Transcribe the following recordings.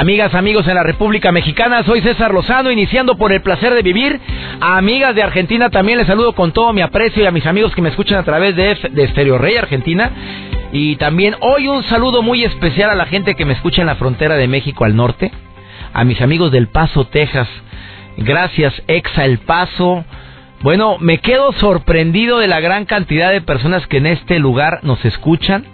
Amigas, amigos en la República Mexicana, soy César Lozano, iniciando por el placer de vivir. A amigas de Argentina también les saludo con todo mi aprecio y a mis amigos que me escuchan a través de, de Stereo Rey Argentina. Y también hoy un saludo muy especial a la gente que me escucha en la frontera de México al norte, a mis amigos del Paso, Texas. Gracias, Exa El Paso. Bueno, me quedo sorprendido de la gran cantidad de personas que en este lugar nos escuchan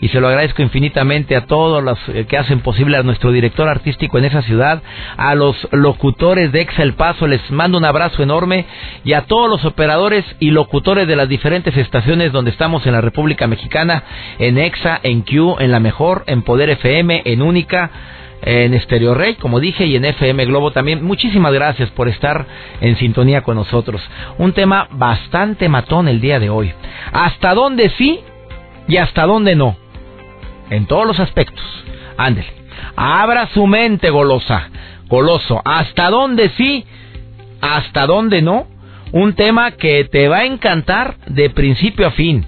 y se lo agradezco infinitamente a todos los eh, que hacen posible a nuestro director artístico en esa ciudad, a los locutores de Exa El Paso, les mando un abrazo enorme y a todos los operadores y locutores de las diferentes estaciones donde estamos en la República Mexicana, en Exa, en Q, en La Mejor, en Poder FM, en Única en Stereo Rey, como dije, y en FM Globo también. Muchísimas gracias por estar en sintonía con nosotros. Un tema bastante matón el día de hoy. ¿Hasta dónde sí y hasta dónde no? en todos los aspectos. Ándele. Abra su mente, golosa, goloso. ¿Hasta dónde sí? ¿Hasta dónde no? Un tema que te va a encantar de principio a fin.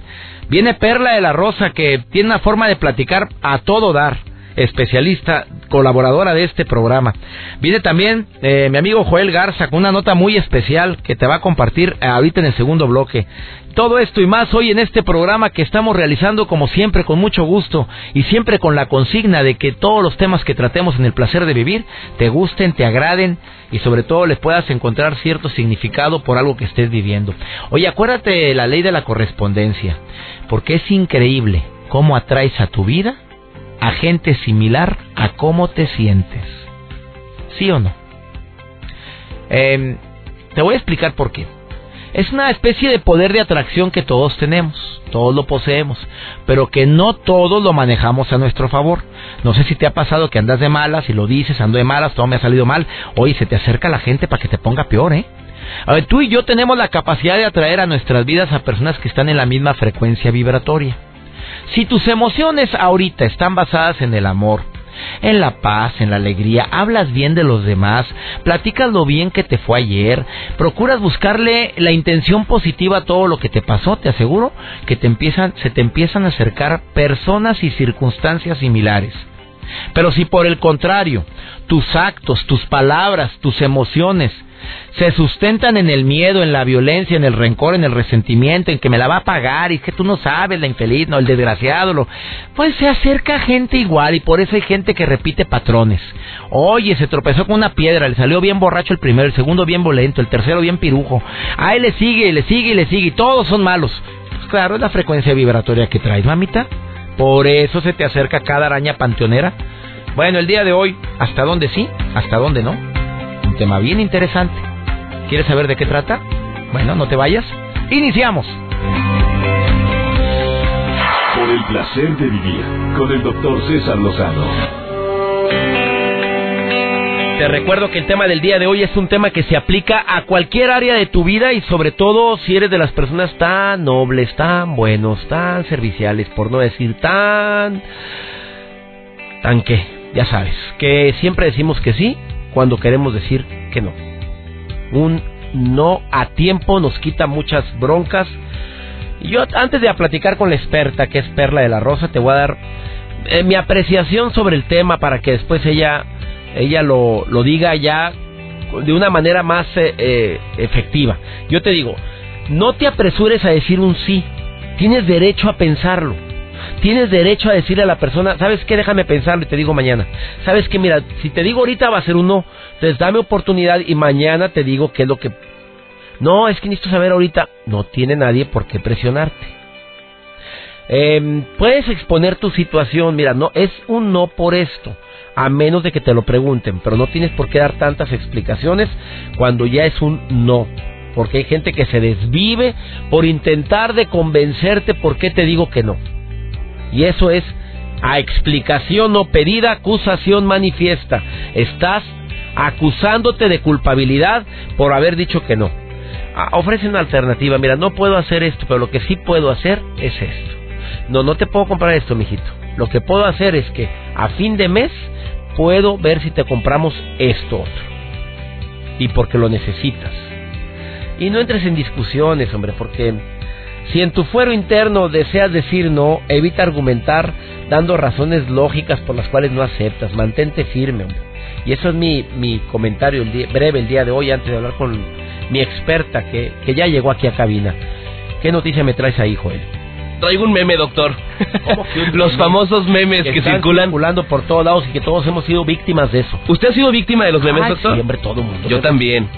Viene Perla de la Rosa que tiene una forma de platicar a todo dar especialista, colaboradora de este programa. Viene también eh, mi amigo Joel Garza con una nota muy especial que te va a compartir ahorita en el segundo bloque. Todo esto y más hoy en este programa que estamos realizando como siempre con mucho gusto y siempre con la consigna de que todos los temas que tratemos en el placer de vivir te gusten, te agraden y sobre todo les puedas encontrar cierto significado por algo que estés viviendo. Oye, acuérdate de la ley de la correspondencia, porque es increíble cómo atraes a tu vida a gente similar a cómo te sientes. ¿Sí o no? Em, te voy a explicar por qué. Es una especie de poder de atracción que todos tenemos, todos lo poseemos, pero que no todos lo manejamos a nuestro favor. No sé si te ha pasado que andas de malas y lo dices, ando de malas, todo me ha salido mal. Hoy se te acerca la gente para que te ponga peor, ¿eh? A ver, tú y yo tenemos la capacidad de atraer a nuestras vidas a personas que están en la misma frecuencia vibratoria. Si tus emociones ahorita están basadas en el amor, en la paz, en la alegría, hablas bien de los demás, platicas lo bien que te fue ayer, procuras buscarle la intención positiva a todo lo que te pasó, te aseguro que te empiezan, se te empiezan a acercar personas y circunstancias similares. Pero si por el contrario, tus actos, tus palabras, tus emociones se sustentan en el miedo, en la violencia, en el rencor, en el resentimiento, en que me la va a pagar y que tú no sabes, la infeliz, no, el desgraciado, lo... pues se acerca gente igual y por eso hay gente que repite patrones. Oye, se tropezó con una piedra, le salió bien borracho el primero, el segundo bien volento, el tercero bien pirujo. Ahí le sigue, le sigue y le sigue y todos son malos. Pues claro, es la frecuencia vibratoria que traes, mamita. Por eso se te acerca cada araña panteonera. Bueno, el día de hoy, ¿hasta dónde sí? ¿Hasta dónde no? Un tema bien interesante. ¿Quieres saber de qué trata? Bueno, no te vayas. Iniciamos. Por el placer de vivir con el doctor César Lozano. Te recuerdo que el tema del día de hoy es un tema que se aplica a cualquier área de tu vida y sobre todo si eres de las personas tan nobles, tan buenos, tan serviciales, por no decir tan... tan que, ya sabes, que siempre decimos que sí cuando queremos decir que no. Un no a tiempo nos quita muchas broncas. Yo antes de platicar con la experta, que es Perla de la Rosa, te voy a dar eh, mi apreciación sobre el tema para que después ella, ella lo, lo diga ya de una manera más eh, eh, efectiva. Yo te digo, no te apresures a decir un sí, tienes derecho a pensarlo. Tienes derecho a decirle a la persona, ¿sabes qué? Déjame pensarlo y te digo mañana. ¿Sabes qué? Mira, si te digo ahorita va a ser un no. Entonces dame oportunidad y mañana te digo qué es lo que... No, es que necesito saber ahorita. No tiene nadie por qué presionarte. Em, puedes exponer tu situación, mira, no es un no por esto, a menos de que te lo pregunten, pero no tienes por qué dar tantas explicaciones cuando ya es un no, porque hay gente que se desvive por intentar de convencerte por qué te digo que no. Y eso es a explicación no pedida, acusación manifiesta. Estás acusándote de culpabilidad por haber dicho que no. Ah, ofrece una alternativa. Mira, no puedo hacer esto, pero lo que sí puedo hacer es esto. No, no te puedo comprar esto, mijito. Lo que puedo hacer es que a fin de mes puedo ver si te compramos esto otro. Y porque lo necesitas. Y no entres en discusiones, hombre, porque si en tu fuero interno deseas decir no, evita argumentar dando razones lógicas por las cuales no aceptas. Mantente firme, hombre. Y eso es mi, mi comentario breve el día de hoy antes de hablar con mi experta que, que ya llegó aquí a cabina. ¿Qué noticia me traes ahí, Joel? Traigo un meme, doctor. Los famosos memes que, están circulan. circulando por todos lados y que todos hemos sido víctimas de eso. ¿Usted ha sido víctima de los memes, doctor? Siempre, todo el mundo. Yo también.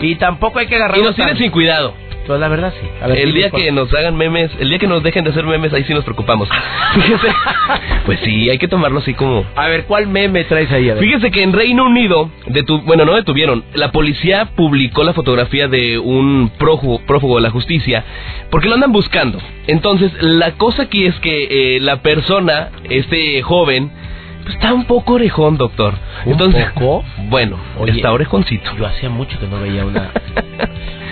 y, tampoco hay que agarrar. Y nos tienen sin cuidado. Pues la verdad sí. el día que nos hagan memes, el día que nos dejen de hacer memes, ahí sí nos preocupamos. Fíjese. pues sí, hay que tomarlo así como. A ver, ¿cuál meme traes ahí? Fíjese que en Reino Unido, detu... bueno, no detuvieron. La policía publicó la fotografía de un prófugo, prófugo de la justicia porque lo andan buscando. Entonces, la cosa aquí es que eh, la persona, este joven, está un poco orejón, doctor. ¿Un Entonces, poco? Bueno, está orejoncito. Yo hacía mucho que no veía una.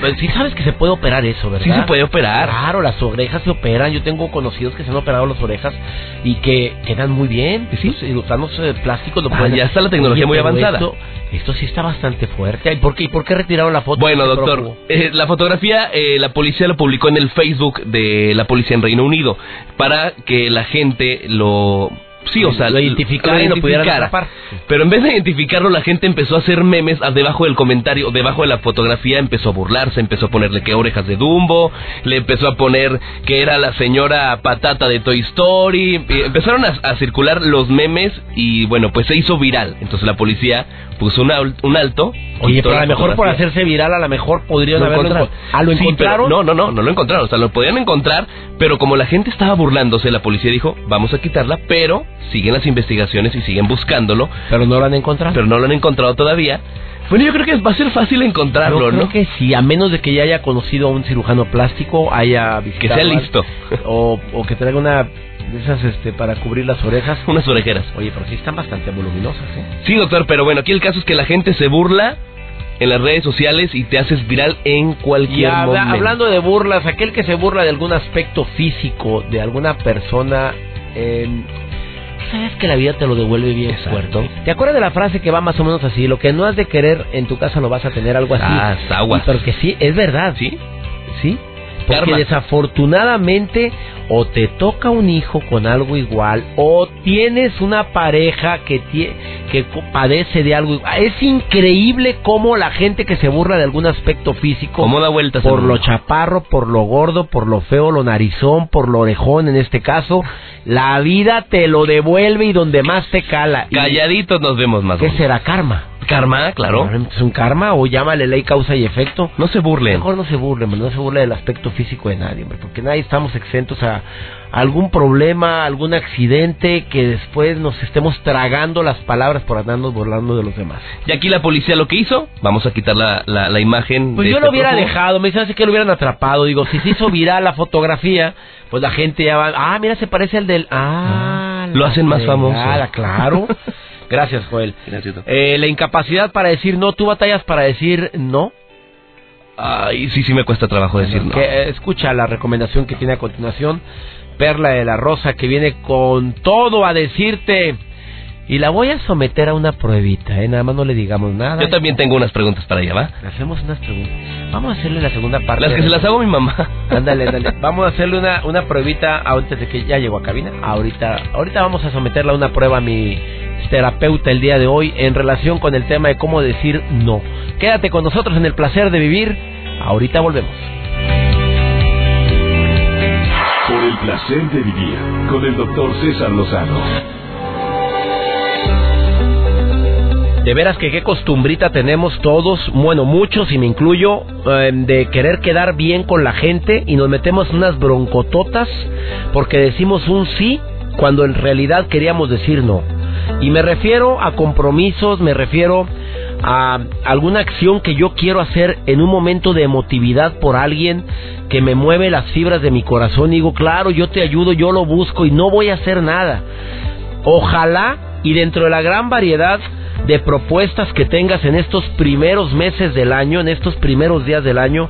Pues sí sabes que se puede operar eso, ¿verdad? Sí se puede operar. Claro, las orejas se operan. Yo tengo conocidos que se han operado las orejas y que quedan muy bien. Sí, sí. Los planos plásticos lo ah, ya está la tecnología muy avanzada. Esto, sí está bastante fuerte. ¿Y por qué, ¿Y por qué retiraron la foto? Bueno, doctor, eh, la fotografía eh, la policía lo publicó en el Facebook de la policía en Reino Unido para que la gente lo Sí, o sea, lo identificaron y lo pudieran atrapar. Pero en vez de identificarlo, la gente empezó a hacer memes debajo del comentario, debajo de la fotografía, empezó a burlarse, empezó a ponerle que orejas de Dumbo, le empezó a poner que era la señora patata de Toy Story, empezaron a, circular los memes y bueno, pues se hizo viral. Entonces la policía puso un, un alto. Oye, pero a lo mejor por hacerse viral, a lo mejor podrían haberlo encontrado. ¿Ah, lo encontraron? no, no, no, no lo encontraron. O sea, lo podían encontrar, pero como la gente estaba burlándose, la policía dijo, vamos a quitarla, pero siguen las investigaciones y siguen buscándolo. Pero no lo han encontrado. Pero no lo han encontrado todavía. Bueno, yo creo que va a ser fácil encontrarlo, ¿no? Creo que sí, a menos de que ya haya conocido a un cirujano plástico, haya Que sea listo. O, o que traiga una de esas este para cubrir las orejas. Unas orejeras. Oye, pero sí están bastante voluminosas, ¿eh? Sí, doctor, pero bueno, aquí el caso es que la gente se burla en las redes sociales y te haces viral en cualquier momento. Hablando de burlas, aquel que se burla de algún aspecto físico de alguna persona, eh, sabes que la vida te lo devuelve bien fuerte. ¿Te acuerdas de la frase que va más o menos así? Lo que no has de querer en tu casa lo vas a tener algo así. Ah, agua. Pero que sí, es verdad. Sí. Sí. Porque desafortunadamente o te toca un hijo con algo igual o tienes una pareja que, que padece de algo igual. Es increíble cómo la gente que se burla de algún aspecto físico, ¿Cómo da vueltas por lo chaparro, por lo gordo, por lo feo, lo narizón, por lo orejón en este caso, la vida te lo devuelve y donde más te cala. Calladitos nos vemos más. ¿Qué será karma? Karma, claro. ¿Es un karma o llámale ley causa y efecto? No se burlen. Mejor no se burlen, no se burle del aspecto físico de nadie, hombre, porque nadie estamos exentos a algún problema, algún accidente que después nos estemos tragando las palabras por andarnos burlando de los demás. Y aquí la policía lo que hizo, vamos a quitar la, la, imagen. Pues yo este lo hubiera dejado, me dice que lo hubieran atrapado. Digo, si se hizo viral la fotografía, pues la gente ya va, ah, mira, se parece al del, ah, lo hacen más famoso. Claro. Gracias, Joel. Gracias. Eh, la incapacidad para decir no, ¿tú batallas para decir no? Ay, sí, sí me cuesta trabajo decir no. Eh, escucha la recomendación que tiene a continuación, Perla de la Rosa, que viene con todo a decirte. Y la voy a someter a una pruebita, ¿eh? Nada más no le digamos nada. Yo también tengo unas preguntas para ella, ¿va? hacemos unas preguntas. Vamos a hacerle la segunda parte. Las que se las hago a mi mamá. Ándale, ándale. Vamos a hacerle una, una pruebita antes de que ya llegó a cabina. Ahorita, ahorita vamos a someterla a una prueba a mi terapeuta el día de hoy en relación con el tema de cómo decir no. Quédate con nosotros en el placer de vivir. Ahorita volvemos. Por el placer de vivir con el doctor César Lozano. De veras que qué costumbrita tenemos todos, bueno, muchos y me incluyo, em, de querer quedar bien con la gente y nos metemos unas broncototas porque decimos un sí cuando en realidad queríamos decir no. Y me refiero a compromisos, me refiero a alguna acción que yo quiero hacer en un momento de emotividad por alguien que me mueve las fibras de mi corazón y digo, claro, yo te ayudo, yo lo busco y no voy a hacer nada. Ojalá y dentro de la gran variedad de propuestas que tengas en estos primeros meses del año, en estos primeros días del año,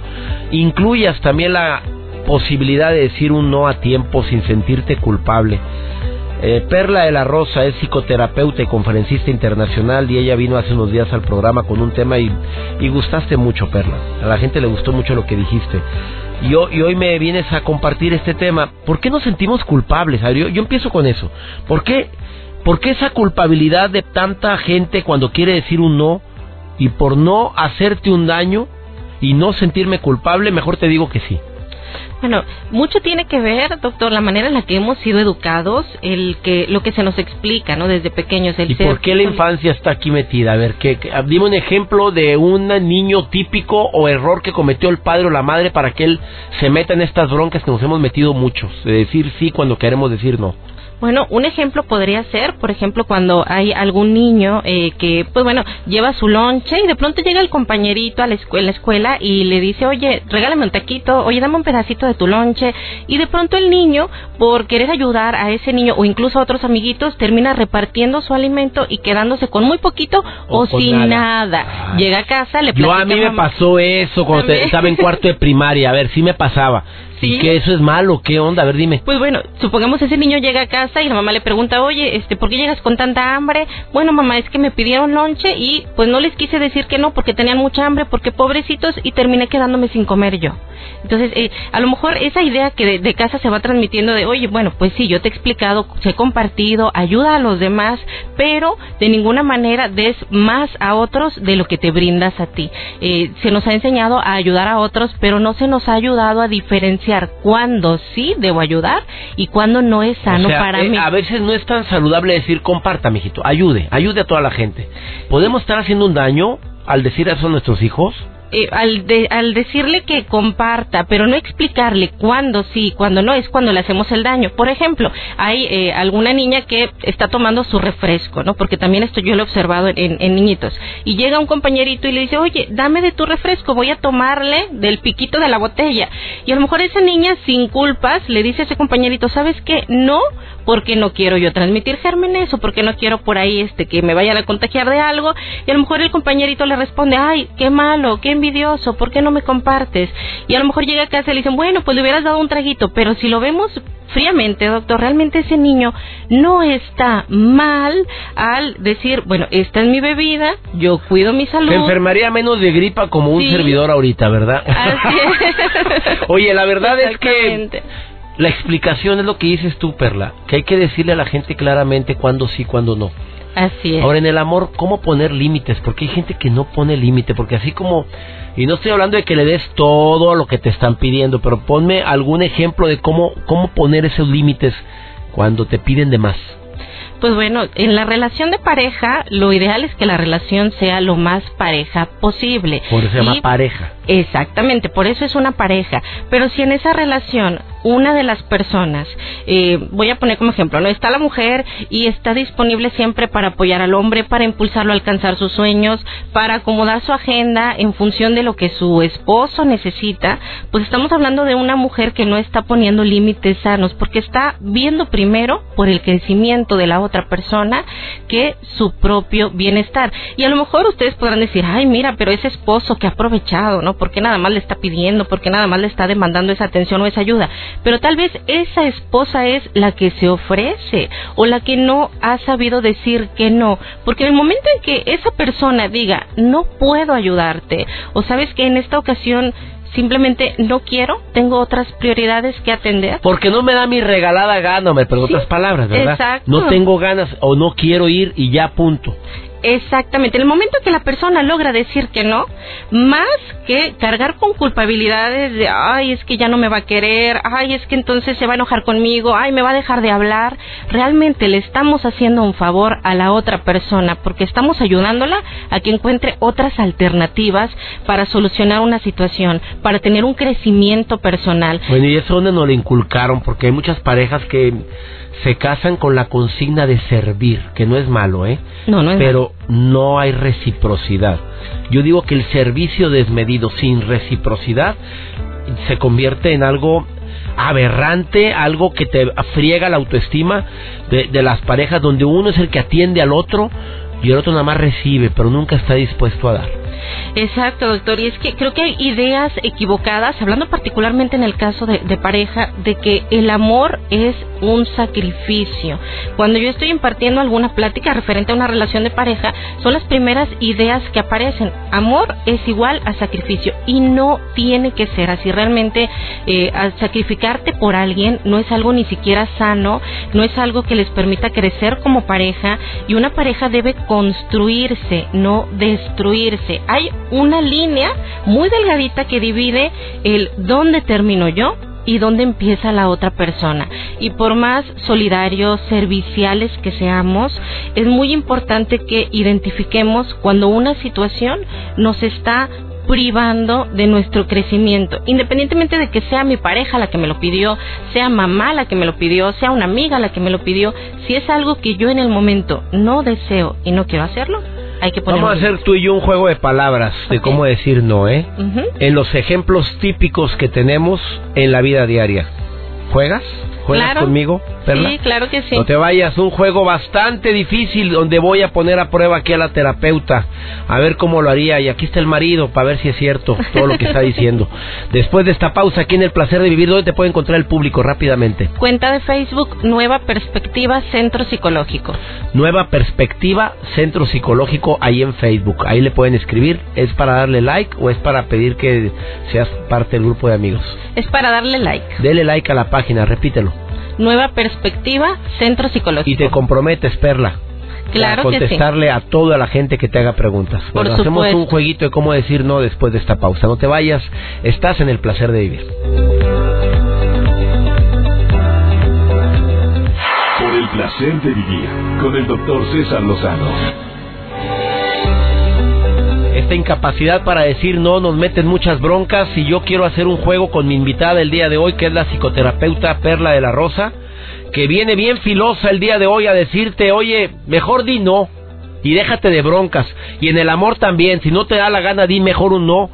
incluyas también la posibilidad de decir un no a tiempo sin sentirte culpable. Eh, Perla de la Rosa es psicoterapeuta y conferencista internacional y ella vino hace unos días al programa con un tema y, y gustaste mucho, Perla. A la gente le gustó mucho lo que dijiste. Y, y hoy me vienes a compartir este tema. ¿Por qué nos sentimos culpables? yo, yo empiezo con eso. ¿Por qué, ¿Por qué esa culpabilidad de tanta gente cuando quiere decir un no y por no hacerte un daño y no sentirme culpable, mejor te digo que sí? Bueno, mucho tiene que ver, doctor, la manera en la que hemos sido educados, el que lo que se nos explica, ¿no? Desde pequeños. El ¿Y por qué la infancia está aquí metida? A ver, que, dime un ejemplo de un niño típico o error que cometió el padre o la madre para que él se meta en estas broncas que nos hemos metido muchos, de decir sí cuando queremos decir no. Bueno, un ejemplo podría ser, por ejemplo, cuando hay algún niño eh, que, pues bueno, lleva su lonche y de pronto llega el compañerito a la escuela, escuela y le dice, oye, regálame un taquito, oye, dame un pedacito de tu lonche. Y de pronto el niño, por querer ayudar a ese niño o incluso a otros amiguitos, termina repartiendo su alimento y quedándose con muy poquito o, sin nada. Llega a casa, le Yo a mí me pasó eso cuando estaba en cuarto de primaria, a ver, sí me pasaba. ¿Y que eso es malo? ¿Qué onda? A ver, dime. Pues bueno, supongamos ese niño llega a casa y la mamá le pregunta, oye, este, ¿por qué llegas con tanta hambre? Bueno, mamá, es que me pidieron lonche y pues no les quise decir que no porque tenían mucha hambre, porque pobrecitos y terminé quedándome sin comer yo. Entonces, eh, a lo mejor esa idea que de, casa se va transmitiendo de, oye, bueno, pues sí, yo te he explicado, se he compartido, ayuda a los demás, pero de ninguna manera des más a otros de lo que te brindas a ti. Eh, se nos ha enseñado a ayudar a otros, pero no se nos ha ayudado a diferenciar cuándo sí debo ayudar y cuándo no es sano para eh, mí. A veces no es tan saludable decir comparta, mijito, ayude, ayude a toda la gente. ¿Podemos estar haciendo un daño al decir eso a nuestros hijos? Eh, al, al decirle que comparta, pero no explicarle cuándo sí, cuándo no, es cuando le hacemos el daño. Por ejemplo, hay eh, alguna niña que está tomando su refresco, ¿no? Porque también esto yo lo he observado en, en, niñitos. Y llega un compañerito y le dice, oye, dame de tu refresco, voy a tomarle del piquito de la botella. Y a lo mejor esa niña, sin culpas, le dice a ese compañerito, ¿sabes qué? No, porque no quiero yo transmitir gérmenes o porque no quiero por ahí este que me vayan a contagiar de algo. Y a lo mejor el compañerito le responde, ay, qué malo, qué envidioso, ¿por qué no me compartes? Y a lo mejor llega a casa y le dicen, bueno, pues le hubieras dado un traguito, pero si lo vemos fríamente, doctor, realmente ese niño no está mal al decir, bueno, esta es mi bebida, yo cuido mi salud. Se enfermaría menos de gripa como un servidor ahorita, ¿verdad? Así es. Oye, la verdad es que la explicación es lo que dices tú, Perla, que hay que decirle a la gente claramente cuándo sí, cuándo no. Así es. Ahora, en el amor, ¿cómo poner límites? Porque hay gente que no pone límite, porque así como... Y no estoy hablando de que le des todo lo que te están pidiendo, pero ponme algún ejemplo de cómo, cómo poner esos límites cuando te piden de más. Pues bueno, en la relación de pareja, lo ideal es que la relación sea lo más pareja posible. Por eso se llama pareja. Exactamente, por eso es una pareja. Pero si en esa relación una de las personas, eh, voy a poner como ejemplo, no está la mujer y está disponible siempre para apoyar al hombre, para impulsarlo a alcanzar sus sueños, para acomodar su agenda en función de lo que su esposo necesita, pues estamos hablando de una mujer que no está poniendo límites sanos, porque está viendo primero por el crecimiento de la otra persona que su propio bienestar. Y a lo mejor ustedes podrán decir, ay, mira, pero ese esposo que ha aprovechado, ¿no? porque nada más le está pidiendo? porque nada más le está demandando esa atención o esa ayuda? Pero tal vez esa esposa es la que se ofrece o la que no ha sabido decir que no. Porque en el momento en que esa persona diga, no puedo ayudarte, o sabes que en esta ocasión simplemente no quiero, tengo otras prioridades que atender. Porque no me da mi regalada gana, me pero otras palabras, ¿verdad? Exacto. No tengo ganas o no quiero ir y ya punto. Exactamente. En el momento que la persona logra decir que no, más que cargar con culpabilidades de, ay, es que ya no me va a querer, ay, es que entonces se va a enojar conmigo, ay, me va a dejar de hablar, realmente le estamos haciendo un favor a la otra persona porque estamos ayudándola a que encuentre otras alternativas para solucionar una situación, para tener un crecimiento personal. Bueno, y eso donde nos lo inculcaron, porque hay muchas parejas que se casan con la consigna de servir, que no es malo, ¿eh? No, no es Pero no hay reciprocidad. Yo digo que el servicio desmedido sin reciprocidad se convierte en algo aberrante, algo que te friega la autoestima de, de, las parejas donde uno es el que atiende al otro y el otro nada más recibe, pero nunca está dispuesto a dar. Exacto, doctor. Y es que creo que hay ideas equivocadas, hablando particularmente en el caso de, pareja, de que el amor es un sacrificio. Cuando yo estoy impartiendo alguna plática referente a una relación de pareja, son las primeras ideas que aparecen. Amor es igual a sacrificio y no tiene que ser así. Realmente eh, sacrificarte por alguien no es algo ni siquiera sano, no es algo que les permita crecer como pareja y una pareja debe construirse, no destruirse hay una línea muy delgadita que divide el dónde termino yo y dónde empieza la otra persona. Y por más solidarios, serviciales que seamos, es muy importante que identifiquemos cuando una situación nos está privando de nuestro crecimiento, independientemente de que sea mi pareja la que me lo pidió, sea mamá la que me lo pidió, sea una amiga la que me lo pidió, si es algo que yo en el momento no deseo y no quiero hacerlo, Vamos a hacer tú y yo un juego de palabras de cómo decir no, ¿eh? En los ejemplos típicos que tenemos en la vida diaria. ¿Juegas? ¿Juegas conmigo, Perla? Sí, claro que sí. No te vayas, un juego bastante difícil donde voy a poner a prueba aquí a la terapeuta, a ver cómo lo haría. Y aquí está el marido para ver si es cierto todo lo que está diciendo. Después de esta pausa, aquí en El Placer de Vivir, ¿dónde te puede encontrar el público rápidamente? Cuenta de Facebook, Nueva Perspectiva Centro Psicológico. Nueva Perspectiva Centro Psicológico, ahí en Facebook. Ahí le pueden escribir. ¿Es para darle like o es para pedir que seas parte del grupo de amigos? Es para darle like. Dele like a la página, repítelo. Nueva Perspectiva, Centro Psicológico. Y te comprometes, Perla. Claro a contestarle a toda la gente que te haga preguntas. Por hacemos un jueguito de cómo decir no después de esta pausa. No te vayas, estás en el placer de vivir. Por el placer de vivir con el doctor César Lozano esta incapacidad para decir no nos meten muchas broncas y yo quiero hacer un juego con mi invitada el día de hoy que es la psicoterapeuta Perla de la Rosa que viene bien filosa el día de hoy a decirte oye mejor di no y déjate de broncas. Y en el amor también si no te da la gana di mejor un no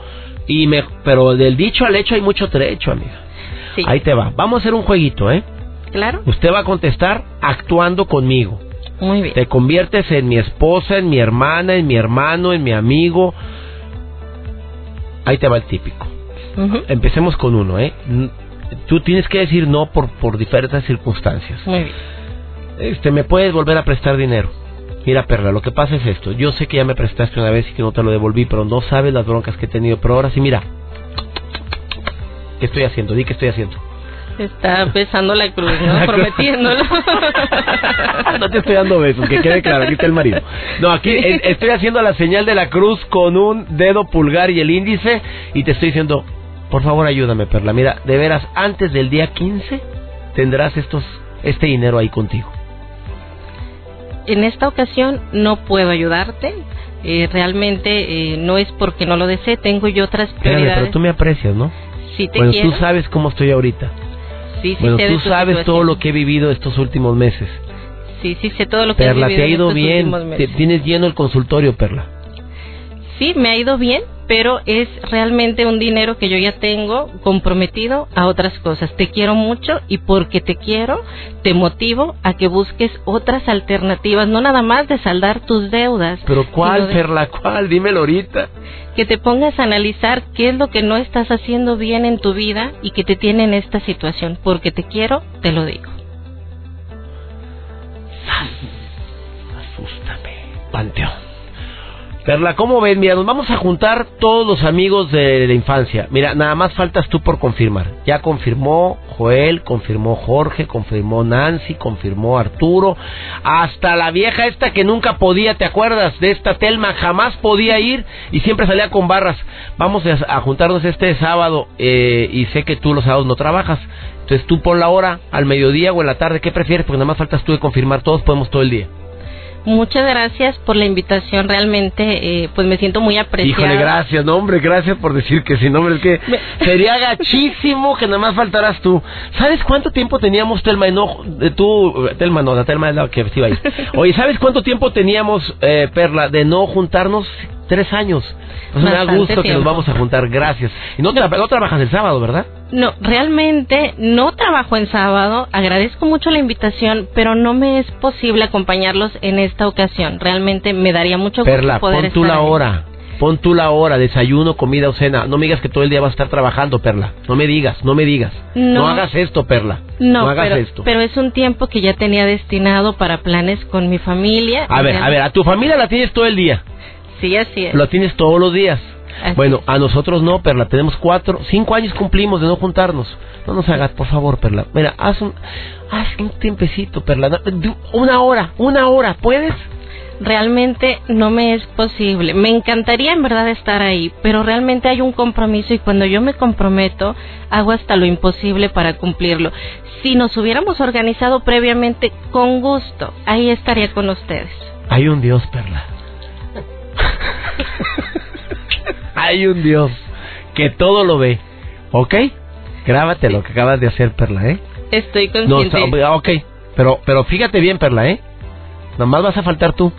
y me, pero del dicho al hecho hay mucho trecho amiga. Ahí te va. Vamos a hacer un jueguito eh claro. Usted va a contestar actuando conmigo muy bien. Te conviertes en mi esposa, en mi hermana, en mi hermano, en mi amigo. Ahí te va el típico. Empecemos con uno, ¿eh? Tú tienes que decir no por, por diferentes circunstancias. Muy bien. Este, me puedes volver a prestar dinero. Mira, Perla, lo que pasa es esto. Yo sé que ya me prestaste una vez y que no te lo devolví, pero no sabes las broncas que he tenido. Pero ahora sí, mira. ¿Qué estoy haciendo? Di qué estoy haciendo. Está besando la cruz, ¿no? Prometiéndolo. no te estoy dando besos, que quede claro, aquí está el marido. No, aquí estoy haciendo la señal de la cruz con un dedo pulgar y el índice y te estoy diciendo, por favor ayúdame, Perla. Mira, de veras, antes del día 15 tendrás estos, este dinero ahí contigo. En esta ocasión no puedo ayudarte. Eh, realmente eh, no es porque no lo desee, tengo yo otras prioridades. pero tú me aprecias, ¿no? Sí te bueno, tú sabes cómo estoy ahorita. Sí, bueno, tú sabes todo lo que he vivido estos últimos meses. Sí, sí, sé todo lo que Perla, he vivido. te ha ido bien. tienes lleno el consultorio, Perla. Sí, me ha ido bien, pero es realmente un dinero que yo ya tengo comprometido a otras cosas. Te quiero mucho y porque te quiero, te motivo a que busques otras alternativas, no nada más de saldar tus deudas. Pero ¿cuál, Perla? ¿Cuál? Dímelo ahorita. Que te pongas a analizar qué es lo que no estás haciendo bien en tu vida y que te tiene en esta situación. Porque te quiero, te lo digo. Asústame. Panteón. Perla, ¿cómo ven? Mira, nos vamos a juntar todos los amigos de la infancia. Mira, nada más faltas tú por confirmar. Ya confirmó Joel, confirmó Jorge, confirmó Nancy, confirmó Arturo. Hasta la vieja esta que nunca podía, ¿te acuerdas? De esta Telma, jamás podía ir y siempre salía con barras. Vamos a, juntarnos este sábado eh, y sé que tú los sábados no trabajas. Entonces tú por la hora, al mediodía o en la tarde, ¿qué prefieres? Porque nada más faltas tú de confirmar. Todos podemos todo el día. Muchas gracias por la invitación, realmente, eh, pues me siento muy apreciada. Híjole, gracias, no, hombre, gracias por decir que sí, no, hombre, es que sería gachísimo que nada más faltaras tú. ¿Sabes cuánto tiempo teníamos, Telma, no, tú, eh, Telma, no, la Telma es la que iba a ir. Oye, ¿sabes cuánto tiempo teníamos, eh, Perla, de no juntarnos? Tres años. Sea, me da gusto que nos vamos a juntar, gracias. Y no, tra- no trabajas el sábado, ¿verdad? No, realmente no trabajo en sábado. Agradezco mucho la invitación, pero no me es posible acompañarlos en esta ocasión. Realmente me daría mucho gusto Perla, poder pon tú estar la ahí. hora. Pon tú la hora, desayuno, comida o cena. No me digas que todo el día vas a estar trabajando, Perla. No me digas, no me digas. No. hagas esto, Perla. No, hagas pero, esto. pero es un tiempo que ya tenía destinado para planes con mi familia. A ver, a ver, a tu familia la tienes todo el día. Sí, así es. Lo tienes todos los días. Así Bueno, es. a nosotros no, Perla. Tenemos cuatro, cinco años cumplimos de no juntarnos. No nos hagas, por favor, Perla. Mira, haz un, haz un tiempecito, Perla. Una hora, una hora, ¿puedes? Realmente no me es posible. Me encantaría en verdad estar ahí, pero realmente hay un compromiso y cuando yo me comprometo, hago hasta lo imposible para cumplirlo. Si nos hubiéramos organizado previamente, con gusto, ahí estaría con ustedes. Hay un Dios, Perla. Hay un Dios que todo lo ve. ¿Ok? Grábate lo que acabas de hacer, Perla, ¿eh? Estoy consciente. ok. Pero, pero fíjate bien, Perla, ¿eh? Nada más vas a faltar tú.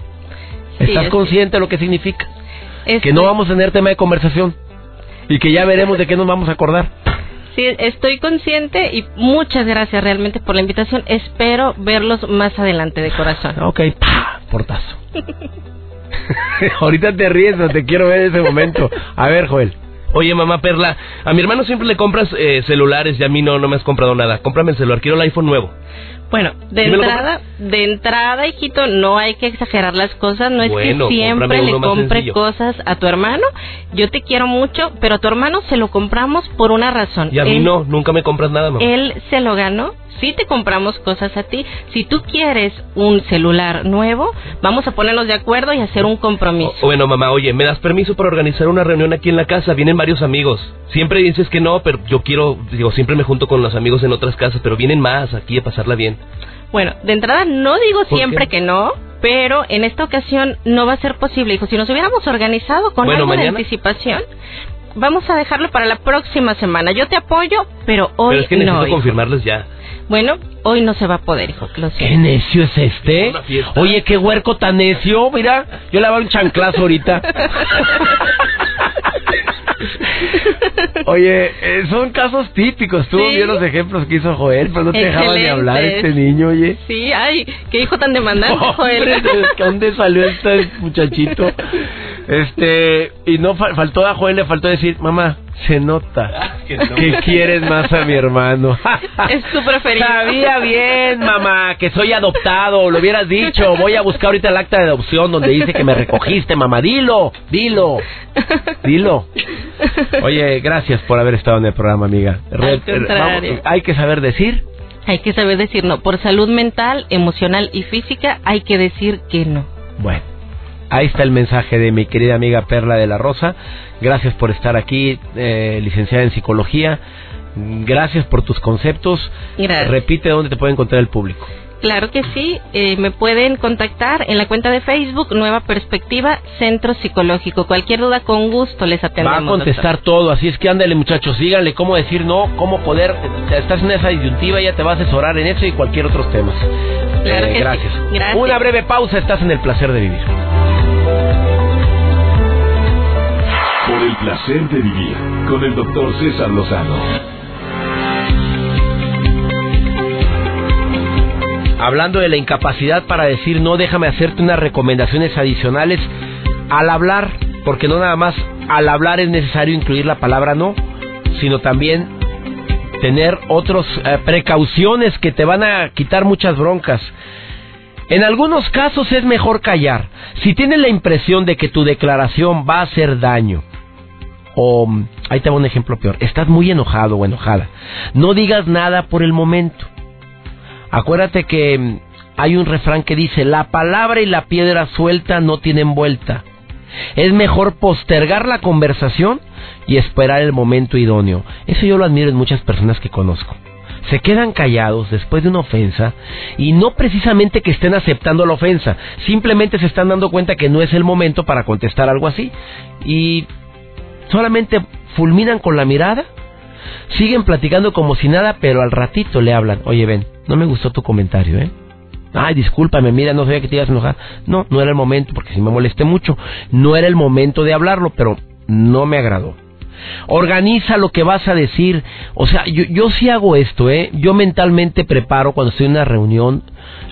Sí, ¿Estás consciente de lo que significa? Estoy- Que no vamos a tener tema de conversación. Y que ya veremos de qué nos vamos a acordar. Sí, estoy consciente y muchas gracias realmente por la invitación. Espero verlos más adelante de corazón. Ok, ¡pah! portazo. Ahorita te ríes, no te quiero ver en ese momento. A ver, Joel. Oye, mamá Perla, a mi hermano siempre le compras eh, celulares y a mí no, no me has comprado nada. Cómprame el celular, quiero el iPhone nuevo. Bueno, de ¿Sí me lo entrada, de entrada, hijito, no hay que exagerar las cosas. No Bueno, es que siempre le compre cosas a tu hermano. Yo te quiero mucho, pero a tu hermano se lo compramos por una razón. Y a mí no, nunca me compras nada, mamá. Él se lo ganó. Sí te compramos cosas a ti. Si tú quieres un celular nuevo, vamos a ponernos de acuerdo y hacer un compromiso. O- bueno, mamá, oye, ¿me das permiso para organizar una reunión aquí en la casa? Vienen varios amigos. Siempre dices que no, pero yo quiero, digo, siempre me junto con los amigos en otras casas, pero vienen más aquí a pasarla bien. Bueno, de entrada no digo ¿Por siempre qué? que no, pero en esta ocasión no va a ser posible, hijo. Si nos hubiéramos organizado con Bueno, algo de anticipación, vamos a dejarlo para la próxima semana. Yo te apoyo, pero hoy pero es que necesito no. hijo. confirmarles ya. Bueno, hoy no se va a poder, hijo. Lo ¿Qué necio es este? Oye, qué huerco tan necio. Mira, yo le voy a un chanclazo ahorita. Oye, eh, son casos típicos. Estuvo Sí. bien los ejemplos que hizo Joel, pero no te dejaba ni hablar este niño, oye. Sí, ay, qué hijo tan demandante, Joel. ¿de ¿Dónde salió este muchachito? Este, y no fal- faltó a Joel, le faltó decir, mamá, se nota que no. que quieres más a mi hermano. Es tu preferido. Sabía bien, mamá, que soy adoptado, lo hubieras dicho. Voy a buscar ahorita el acta de adopción donde dice que me recogiste, mamá. Dilo, dilo, dilo. Oye, gracias por haber estado en el programa, amiga. Al contrario. hay que saber decir. Hay que saber decir no. Por salud mental, emocional y física, hay que decir que no. Bueno, ahí está el mensaje de mi querida amiga Perla de la Rosa. Gracias por estar aquí, eh, licenciada en psicología. Gracias por tus conceptos. Gracias. Repite dónde te puede encontrar el público. Claro que sí, eh, me pueden contactar en la cuenta de Facebook Nueva Perspectiva Centro Psicológico. Cualquier duda con gusto les Va atendemos. a contestar todo, así es que ándale muchachos, síganle cómo decir no, cómo poder, eh, estás en esa disyuntiva, ella te va a asesorar en eso y cualquier otros temas. Claro Eh, que sí. gracias. Gracias. Una breve pausa, estás en el placer de vivir. Por el placer de vivir con el doctor César Lozano. Hablando de la incapacidad para decir no, déjame hacerte unas recomendaciones adicionales al hablar, porque no nada más al hablar es necesario incluir la palabra no, sino también tener otras precauciones que te van a quitar muchas broncas. En algunos casos es mejor callar. Si tienes la impresión de que tu declaración va a hacer daño, o ahí te va un ejemplo peor, estás muy enojado o enojada, no digas nada por el momento. Acuérdate que mm, hay un refrán que dice, la palabra y la piedra suelta no tienen vuelta. Es mejor postergar la conversación y esperar el momento idóneo. Eso yo lo admiro en muchas personas que conozco. se quedan callados después de una ofensa y no precisamente que estén aceptando la ofensa, simplemente se están dando cuenta que no es el momento para contestar algo así y solamente fulminan con la mirada, siguen platicando como si nada, pero al ratito le hablan, oye ven, no me gustó tu comentario, ¿eh? Ay, discúlpame, mira, no sabía que te ibas a enojar. No, no era el momento, porque si me molesté mucho, no era el momento de hablarlo, pero no me agradó. Organiza lo que vas a decir. O sea, yo, yo sí hago esto, ¿eh? Yo mentalmente preparo cuando estoy en una reunión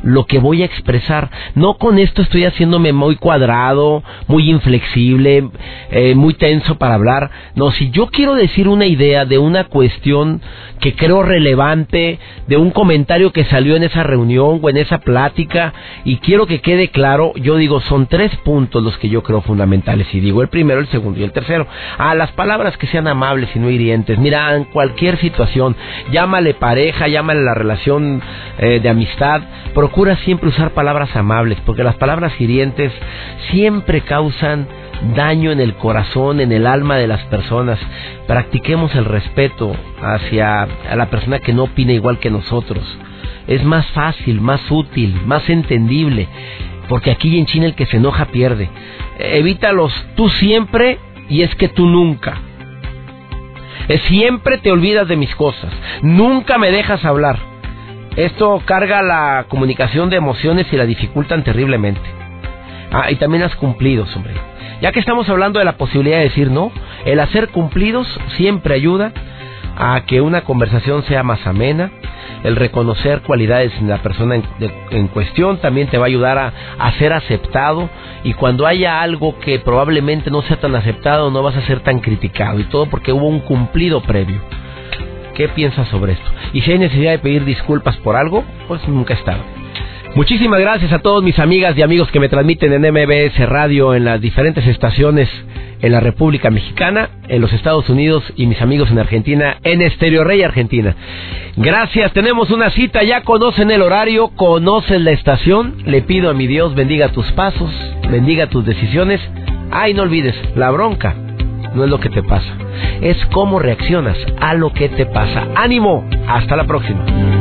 lo que voy a expresar. No con esto estoy haciéndome muy cuadrado, muy inflexible, eh, muy tenso para hablar. No, si yo quiero decir una idea de una cuestión que creo relevante, de un comentario que salió en esa reunión o en esa plática, y quiero que quede claro, yo digo, son tres puntos los que yo creo fundamentales. Y digo el primero, el segundo y el tercero. A las palabras que sean amables y no hirientes. Mira, en cualquier situación, llámale pareja, llámale la relación eh, de amistad, procura siempre usar palabras amables, porque las palabras hirientes siempre causan daño en el corazón, en el alma de las personas. Practiquemos el respeto hacia a la persona que no opina igual que nosotros. Es más fácil, más útil, más entendible, porque aquí en China el que se enoja pierde. Evítalos tú siempre y es que tú nunca. Siempre te olvidas de mis cosas, nunca me dejas hablar. Esto carga la comunicación de emociones y la dificultan terriblemente. Ah, y también has cumplido, hombre. Ya que estamos hablando de la posibilidad de decir no, el hacer cumplidos siempre ayuda a que una conversación sea más amena. El reconocer cualidades en la persona en, cuestión también te va a ayudar a, ser aceptado. Y cuando haya algo que probablemente no sea tan aceptado, no vas a ser tan criticado. Y todo porque hubo un cumplido previo. ¿Qué piensas sobre esto? Y si hay necesidad de pedir disculpas por algo, pues nunca es tarde. Muchísimas gracias a todos mis amigas y amigos que me transmiten en MBS Radio en las diferentes estaciones en la República Mexicana, en los Estados Unidos y mis amigos en Argentina, en Estéreo Rey Argentina. Gracias, tenemos una cita, ya conocen el horario, conocen la estación. Le pido a mi Dios bendiga tus pasos, bendiga tus decisiones. Ay, no olvides, la bronca no es lo que te pasa, es cómo reaccionas a lo que te pasa. Ánimo, hasta la próxima.